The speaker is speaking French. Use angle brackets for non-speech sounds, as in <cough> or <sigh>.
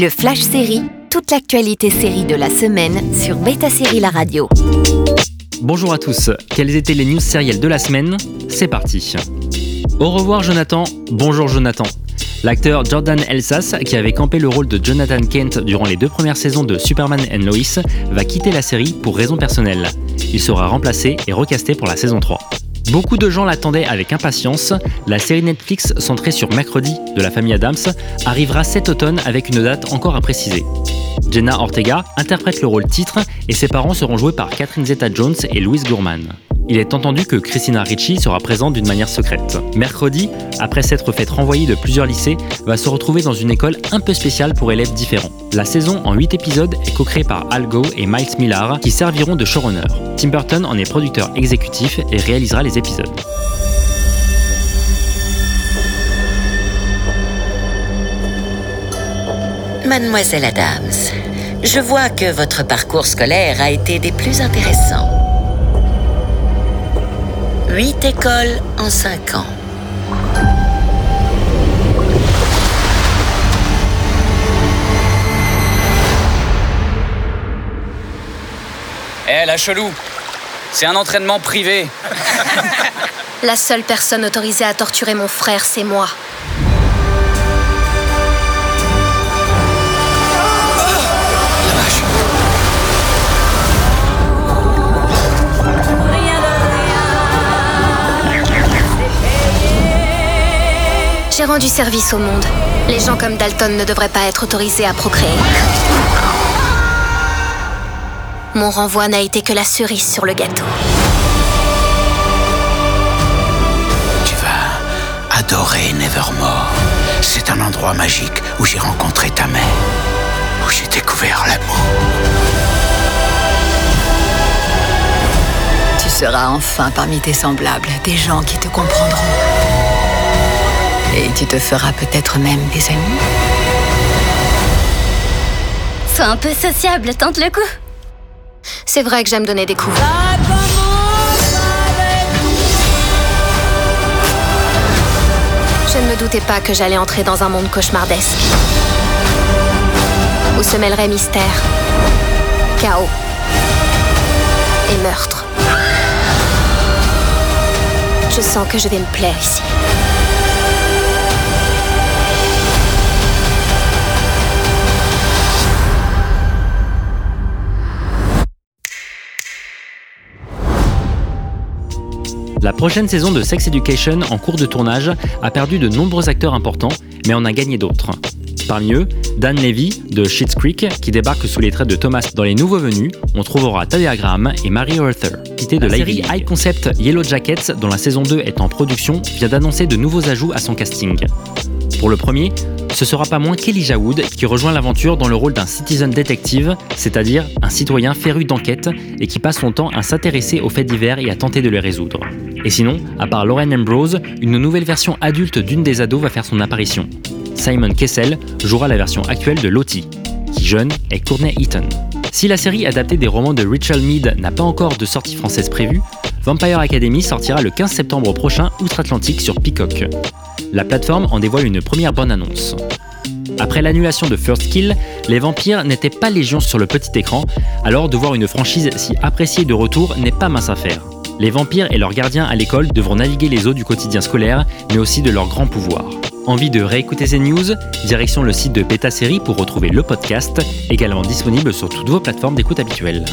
Le Flash Série, toute l'actualité série de la semaine sur Beta Série La Radio. Bonjour à tous, quelles étaient les news sérielles de la semaine? C'est parti. Au revoir Jonathan, bonjour Jonathan. L'acteur Jordan Elsas, qui avait campé le rôle de Jonathan Kent durant les deux premières saisons de Superman and Lois, va quitter la série pour raisons personnelles. Il sera remplacé et recasté pour la saison 3. Beaucoup de gens l'attendaient avec impatience. La série Netflix centrée sur Mercredi de la famille Adams arrivera cet automne avec une date encore à préciser. Jenna Ortega interprète le rôle titre et ses parents seront joués par Catherine Zeta-Jones et Louise Gourman. Il est entendu que Christina Ricci sera présente d'une manière secrète. Mercredi, après s'être fait renvoyer de plusieurs lycées, va se retrouver dans une école un peu spéciale pour élèves différents. La saison en 8 épisodes est co-créée par Al Gough et Miles Millar qui serviront de showrunner. Tim Burton en est producteur exécutif et réalisera les épisodes. Mademoiselle Adams, je vois que votre parcours scolaire a été des plus intéressants. Huit écoles en cinq ans. Eh, la chelou C'est un entraînement privé. <laughs> La seule personne autorisée à torturer mon frère, c'est moi. J'ai rendu service au monde. Les gens comme Dalton ne devraient pas être autorisés à procréer. Mon renvoi n'a été que la cerise sur le gâteau. Tu vas adorer Nevermore. C'est un endroit magique où j'ai rencontré ta mère, où j'ai découvert l'amour. Tu seras enfin parmi tes semblables, des gens qui te comprendront. Et tu te feras peut-être même des amis. Sois un peu sociable, tente le coup. C'est vrai que j'aime donner des coups. Je ne me doutais pas que j'allais entrer dans un monde cauchemardesque. Où se mêlerait mystère, chaos et meurtre. Je sens que je vais me plaire ici. La prochaine saison de Sex Education en cours de tournage a perdu de nombreux acteurs importants, mais en a gagné d'autres. Parmi eux, Dan Levy de Schitt's Creek, qui débarque sous les traits de Thomas dans Les Nouveaux Venus, on trouvera Talia Graham et Mary Arthur. Cité de la série High Concept Yellow Jackets, dont la saison 2 est en production, vient d'annoncer de nouveaux ajouts à son casting. Pour le premier, ce sera pas moins qu'Elijah Wood qui rejoint l'aventure dans le rôle d'un citizen detective, c'est-à-dire un citoyen féru d'enquête et qui passe son temps à s'intéresser aux faits divers et à tenter de les résoudre. Et sinon, à part Lauren Ambrose, une nouvelle version adulte d'une des ados va faire son apparition. Simon Kessel jouera la version actuelle de Lottie, qui jeune est Courtney Eaton. Si la série adaptée des romans de Rachel Mead n'a pas encore de sortie française prévue, Vampire Academy sortira le 15 septembre prochain outre-Atlantique sur Peacock. La plateforme en dévoile une première bonne annonce. Après l'annulation de First Kill, les vampires n'étaient pas légion sur le petit écran, alors de voir une franchise si appréciée de retour n'est pas mince affaire. Les vampires et leurs gardiens à l'école devront naviguer les eaux du quotidien scolaire, mais aussi de leur grand pouvoir. Envie de réécouter ces news? Direction le site de Beta Série pour retrouver le podcast, également disponible sur toutes vos plateformes d'écoute habituelles.